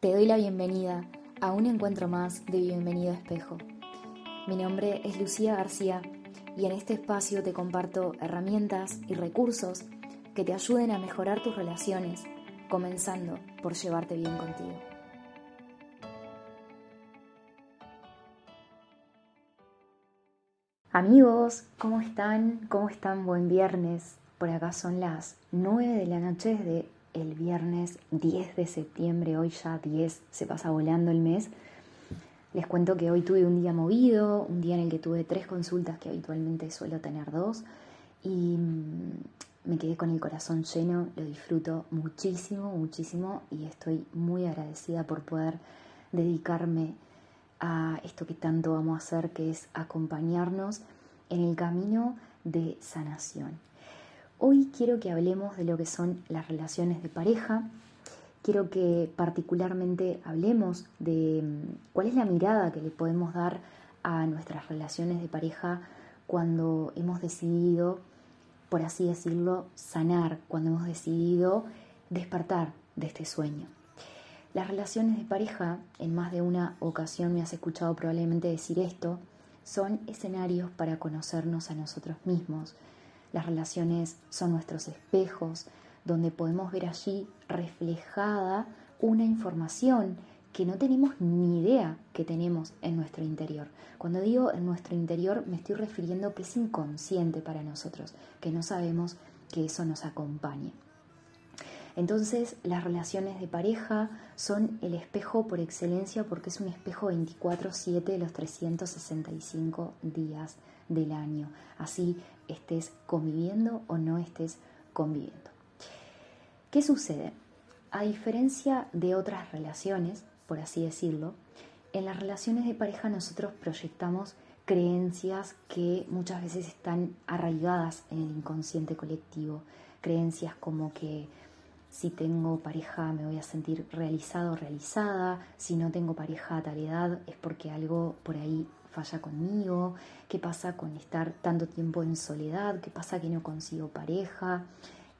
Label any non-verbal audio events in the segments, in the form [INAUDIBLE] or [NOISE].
Te doy la bienvenida a un encuentro más de Bienvenido Espejo. Mi nombre es Lucía García y en este espacio te comparto herramientas y recursos que te ayuden a mejorar tus relaciones, comenzando por llevarte bien contigo. Amigos, ¿cómo están? ¿Cómo están? Buen viernes. Por acá son las 9 de la noche de el viernes 10 de septiembre, hoy ya 10, se pasa volando el mes. Les cuento que hoy tuve un día movido, un día en el que tuve tres consultas que habitualmente suelo tener dos y mm, me quedé con el corazón lleno, lo disfruto muchísimo, muchísimo y estoy muy agradecida por poder dedicarme a esto que tanto vamos a hacer, que es acompañarnos en el camino de sanación. Hoy quiero que hablemos de lo que son las relaciones de pareja. Quiero que particularmente hablemos de mm, cuál es la mirada que le podemos dar a nuestras relaciones de pareja cuando hemos decidido, por así decirlo, sanar, cuando hemos decidido despertar de este sueño. Las relaciones de pareja, en más de una ocasión me has escuchado probablemente decir esto, son escenarios para conocernos a nosotros mismos, las relaciones son nuestros espejos, donde podemos ver allí reflejada una información que no tenemos ni idea que tenemos en nuestro interior. Cuando digo en nuestro interior me estoy refiriendo que es inconsciente para nosotros, que no sabemos que eso nos acompañe. Entonces las relaciones de pareja son el espejo por excelencia porque es un espejo 24/7 de los 365 días del año. Así estés conviviendo o no estés conviviendo. ¿Qué sucede? A diferencia de otras relaciones, por así decirlo, en las relaciones de pareja nosotros proyectamos creencias que muchas veces están arraigadas en el inconsciente colectivo. Creencias como que si tengo pareja me voy a sentir realizado o realizada, si no tengo pareja a tal edad es porque algo por ahí falla conmigo, qué pasa con estar tanto tiempo en soledad, qué pasa que no consigo pareja.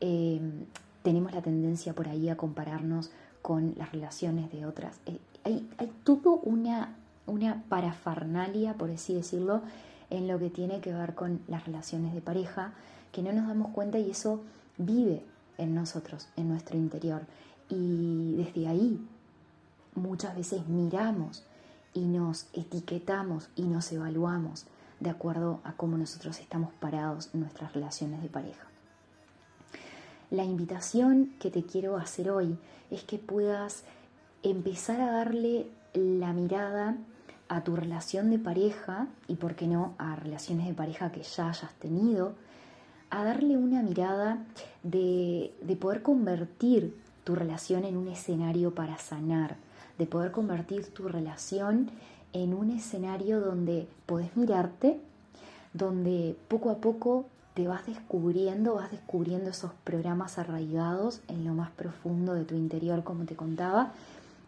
Em, tenemos la tendencia por ahí a compararnos con las relaciones de otras. Eh, hay, hay todo una, una parafernalia, por así decirlo, en lo que tiene que ver con las relaciones de pareja, que no nos damos cuenta y eso vive en nosotros, en nuestro interior. Y desde ahí muchas veces miramos y nos etiquetamos y nos evaluamos de acuerdo a cómo nosotros estamos parados en nuestras relaciones de pareja. La invitación que te quiero hacer hoy es que puedas empezar a darle la mirada a tu relación de pareja y, por qué no, a relaciones de pareja que ya hayas tenido, a darle una mirada de, de poder convertir tu relación en un escenario para sanar, de poder convertir tu relación en un escenario donde podés mirarte, donde poco a poco te vas descubriendo, vas descubriendo esos programas arraigados en lo más profundo de tu interior, como te contaba,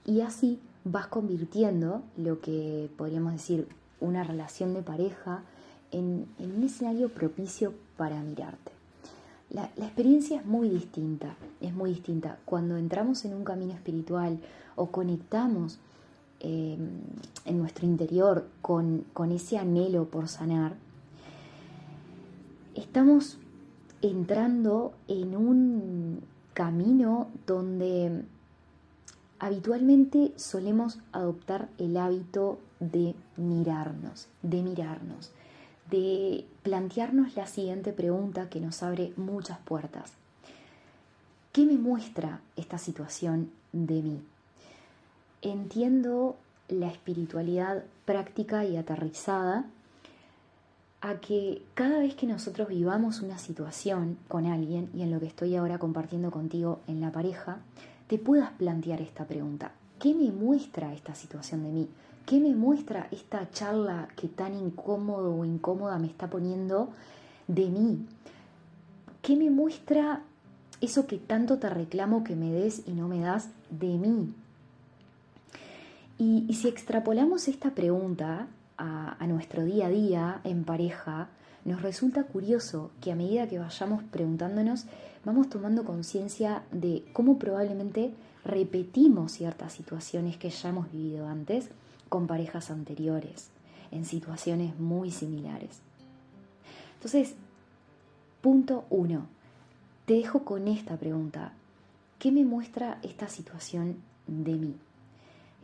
y así vas convirtiendo lo que podríamos decir una relación de pareja en, un escenario propicio para mirarte. La, experiencia es muy distinta, es muy distinta. Cuando entramos en un camino espiritual o conectamos em, en nuestro interior con, con ese anhelo por sanar, estamos entrando en un camino donde habitualmente solemos adoptar el hábito de mirarnos, de mirarnos, de plantearnos la siguiente pregunta que nos abre muchas puertas. ¿Qué me muestra esta situación de mí? entiendo la espiritualidad práctica y aterrizada a que cada vez que nosotros vivamos una situación con alguien, y en lo que estoy ahora compartiendo contigo en la pareja, te puedas plantear esta pregunta. ¿Qué me muestra esta situación de mí? ¿Qué me muestra esta charla que tan incómodo o incómoda me está poniendo de mí? ¿Qué me muestra eso que tanto te reclamo que me des y no me das de mí? Y, si extrapolamos esta pregunta a, nuestro día a día en pareja, nos resulta curioso que a medida que vayamos preguntándonos, vamos tomando conciencia de cómo probablemente repetimos ciertas situaciones que ya hemos vivido antes con parejas anteriores, en situaciones muy similares. Entonces, punto uno, te dejo con esta pregunta. ¿Qué me muestra esta situación de mí?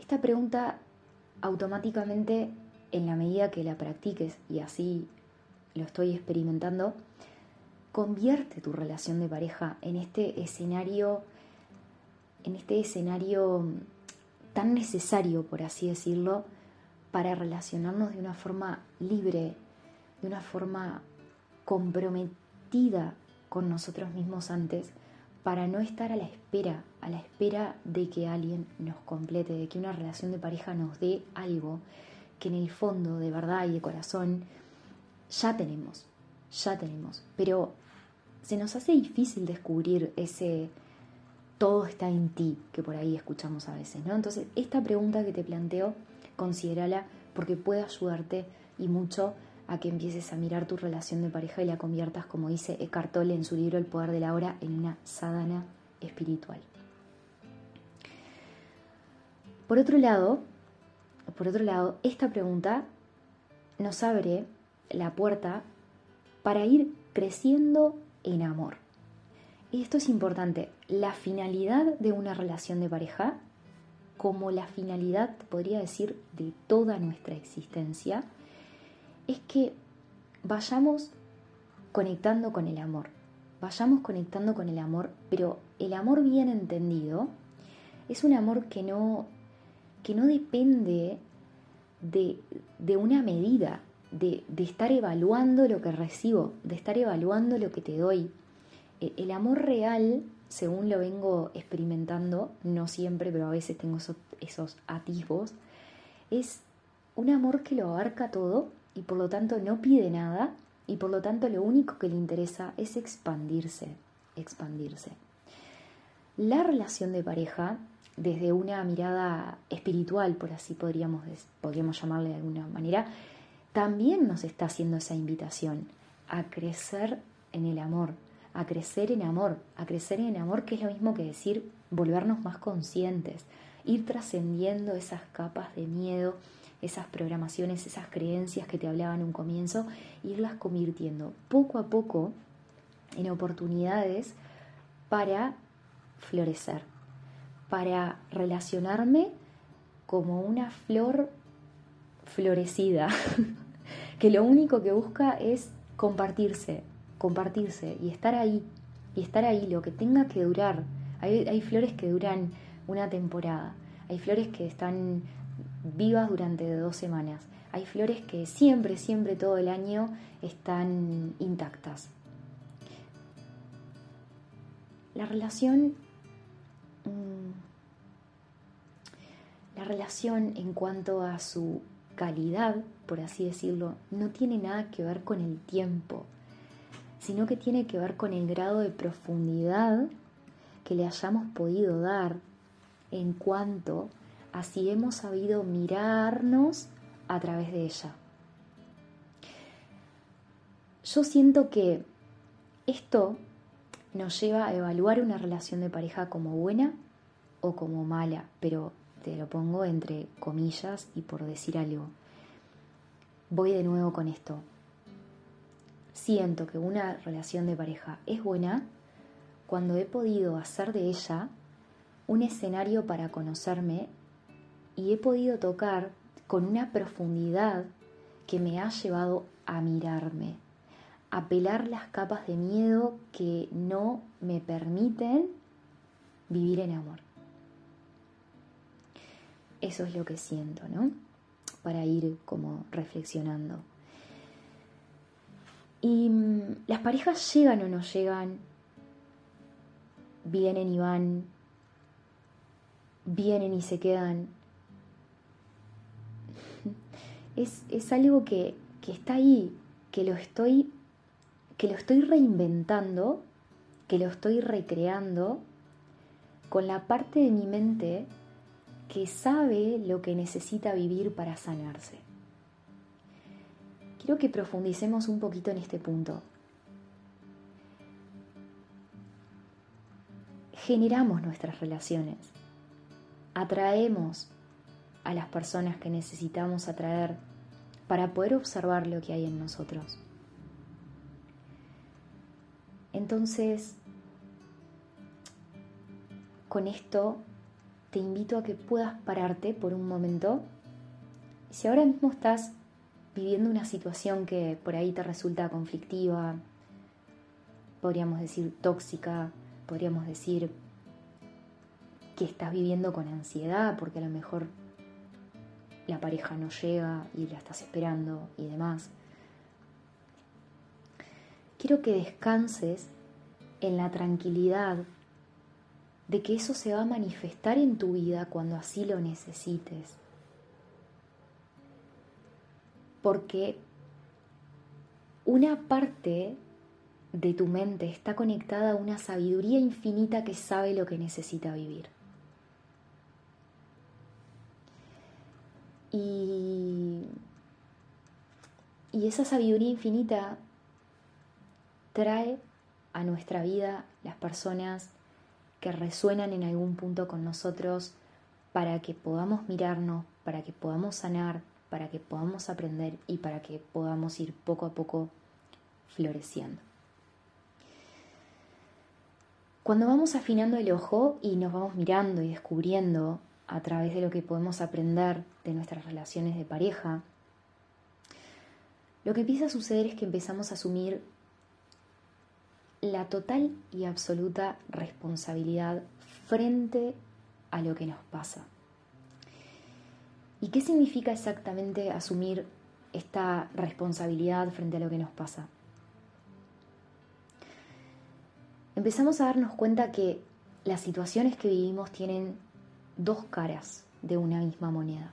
Esta pregunta automáticamente, en la medida que la practiques, y así lo estoy experimentando, convierte tu relación de pareja en este escenario, en este escenario tan necesario, por así decirlo, para relacionarnos de una forma libre, de una forma comprometida con nosotros mismos antes, para no estar a la espera, a la espera de que alguien nos complete, de que una relación de pareja nos dé algo que en el fondo, de verdad y de corazón, ya tenemos, ya tenemos. Pero se nos hace difícil descubrir ese todo está en ti que por ahí escuchamos a veces, ¿no? Entonces, esta pregunta que te planteo, considérala porque puede ayudarte y mucho a que empieces a mirar tu relación de pareja y la conviertas, como dice Eckhart Tolle en su libro El poder de la hora, en una sadhana espiritual. Por otro lado, por otro lado, esta pregunta nos abre la puerta para ir creciendo en amor. Y esto es importante, la finalidad de una relación de pareja, como la finalidad, podría decir, de toda nuestra existencia, es que vayamos conectando con el amor, vayamos conectando con el amor, pero el amor bien entendido es un amor que no, que no depende de, de una medida, de, de, estar evaluando lo que recibo, de estar evaluando lo que te doy. El amor real, según lo vengo experimentando, no siempre, pero a veces tengo esos, esos atisbos, es un amor que lo abarca todo y por lo tanto no pide nada y por lo tanto lo único que le interesa es expandirse, expandirse. La relación de pareja, desde una mirada espiritual, por así podríamos, podríamos llamarle de alguna manera, también nos está haciendo esa invitación a crecer en el amor, a crecer en amor, a crecer en amor que es lo mismo que decir volvernos más conscientes, ir trascendiendo esas capas de miedo, esas programaciones, esas creencias que te hablaba en un comienzo, irlas convirtiendo poco a poco en oportunidades para florecer, para relacionarme como una flor florecida, [LAUGHS] que lo único que busca es compartirse, compartirse y estar ahí, y estar ahí, lo que tenga que durar. Hay, hay flores que duran una temporada, hay flores que están vivas durante dos semanas. Hay flores que siempre, siempre, todo el año están intactas. La relación, mm, la relación en cuanto a su calidad, por así decirlo, no tiene nada que ver con el tiempo, sino que tiene que ver con el grado de profundidad que le hayamos podido dar en cuanto Así hemos sabido mirarnos a través de ella. Yo siento que esto nos lleva a evaluar una relación de pareja como buena o como mala, pero te lo pongo entre comillas y por decir algo. Voy de nuevo con esto. Siento que una relación de pareja es buena cuando he podido hacer de ella un escenario para conocerme y he podido tocar con una profundidad que me ha llevado a mirarme, a pelar las capas de miedo que no me permiten vivir en amor. Eso es lo que siento, ¿no? Para ir como reflexionando. Y mm, las parejas llegan o no llegan, vienen y van, vienen y se quedan, [LAUGHS] es, algo que, está ahí, que lo estoy que lo estoy reinventando, que lo estoy recreando con la parte de mi mente que sabe lo que necesita vivir para sanarse. Quiero que profundicemos un poquito en este punto. Generamos nuestras relaciones, atraemos a las personas que necesitamos atraer para poder observar lo que hay en nosotros. Entonces, con esto te invito a que puedas pararte por un momento. Si ahora mismo estás viviendo una situación que por ahí te resulta conflictiva, podríamos decir tóxica, podríamos decir que estás viviendo con ansiedad porque a lo mejor la pareja no llega y la estás esperando y demás. Quiero que descanses en la tranquilidad de que eso se va a manifestar en tu vida cuando así lo necesites. Porque una parte de tu mente está conectada a una sabiduría infinita que sabe lo que necesita vivir. Y, y esa sabiduría infinita trae a nuestra vida las personas que resuenan en algún punto con nosotros para que podamos mirarnos, para que podamos sanar, para que podamos aprender y para que podamos ir poco a poco floreciendo. Cuando vamos afinando el ojo y nos vamos mirando y descubriendo a través de lo que podemos aprender de nuestras relaciones de pareja, lo que empieza a suceder es que empezamos a asumir la total y absoluta responsabilidad frente a lo que nos pasa. ¿Y qué significa exactamente asumir esta responsabilidad frente a lo que nos pasa? empezamos a darnos cuenta que las situaciones que vivimos tienen dos caras de una misma moneda.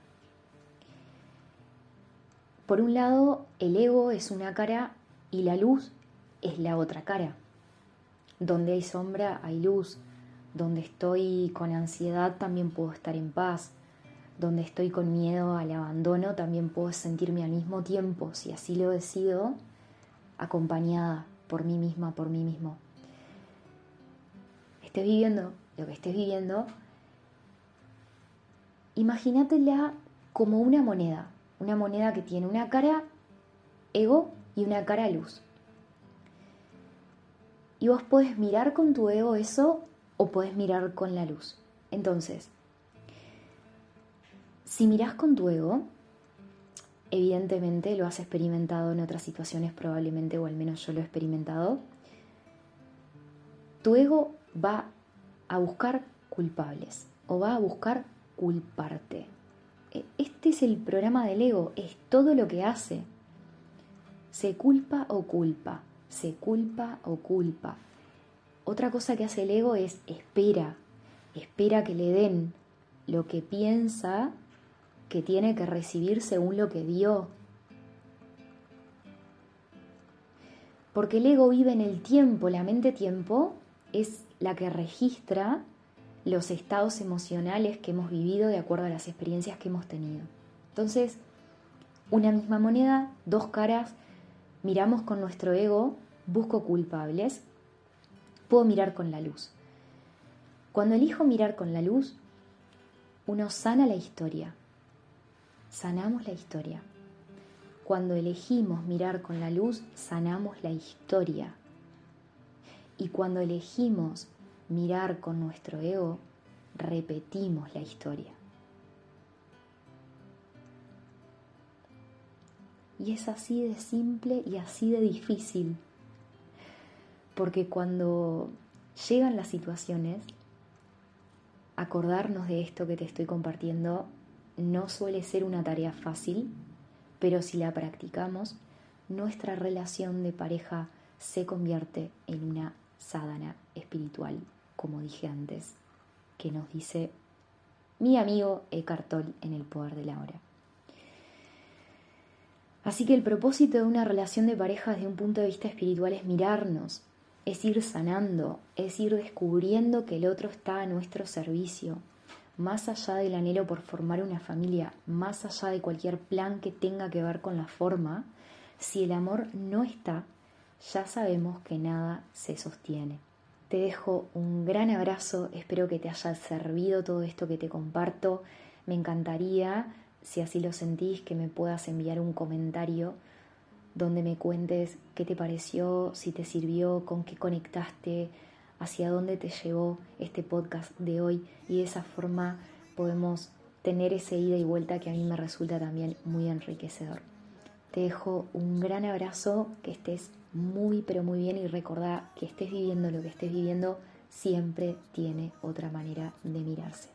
Por un lado, el ego es una cara y la luz es la otra cara. Donde hay sombra hay luz. Donde estoy con ansiedad también puedo estar en paz. Donde estoy con miedo al abandono también puedo sentirme al mismo tiempo, si así lo decido, acompañada por mí misma, por mí mismo estés viviendo, lo que estés viviendo, imagínatela como una moneda, una moneda que tiene una cara ego y una cara luz. Y vos podés mirar con tu ego eso o podés mirar con la luz. Entonces, si mirás con tu ego, evidentemente lo has experimentado en otras situaciones probablemente, o al menos yo lo he experimentado, tu ego va a buscar culpables o va a buscar culparte. E, este es el programa del ego, es todo lo que hace. Se culpa o culpa, se culpa o culpa. Otra cosa que hace el ego es espera, espera que le den lo que piensa que tiene que recibir según lo que dio. Porque el ego vive en el tiempo, la mente tiempo es la que registra los estados emocionales que hemos vivido de acuerdo a las experiencias que hemos tenido. Entonces, una misma moneda, dos caras, miramos con nuestro ego, busco culpables, puedo mirar con la luz. Cuando elijo mirar con la luz, uno sana la historia, sanamos la historia. Cuando elegimos mirar con la luz, sanamos la historia. Y cuando elegimos mirar con nuestro ego, repetimos la historia. Y es así de simple y así de difícil. Porque cuando llegan las situaciones, acordarnos de esto que te estoy compartiendo no suele ser una tarea fácil, pero si la practicamos, nuestra relación de pareja se convierte en una sadhana espiritual, como dije antes, que nos dice mi amigo Eckhart Tolle en El Poder de la Hora. Así que el propósito de una relación de pareja desde un punto de vista espiritual es mirarnos, es ir sanando, es ir descubriendo que el otro está a nuestro servicio, más allá del anhelo por formar una familia, más allá de cualquier plan que tenga que ver con la forma, si el amor no está, ya sabemos que nada se sostiene. Te dejo un gran abrazo, espero que te haya servido todo esto que te comparto. Me encantaría, si así lo sentís, que me puedas enviar un comentario donde me cuentes qué te pareció, si te sirvió, con qué conectaste, hacia dónde te llevó este podcast de hoy y de esa forma podemos tener ese ida y vuelta que a mí me resulta también muy enriquecedor. Te dejo un gran abrazo, que estés muy pero muy bien y recordá que estés viviendo lo que estés viviendo siempre tiene otra manera de mirarse.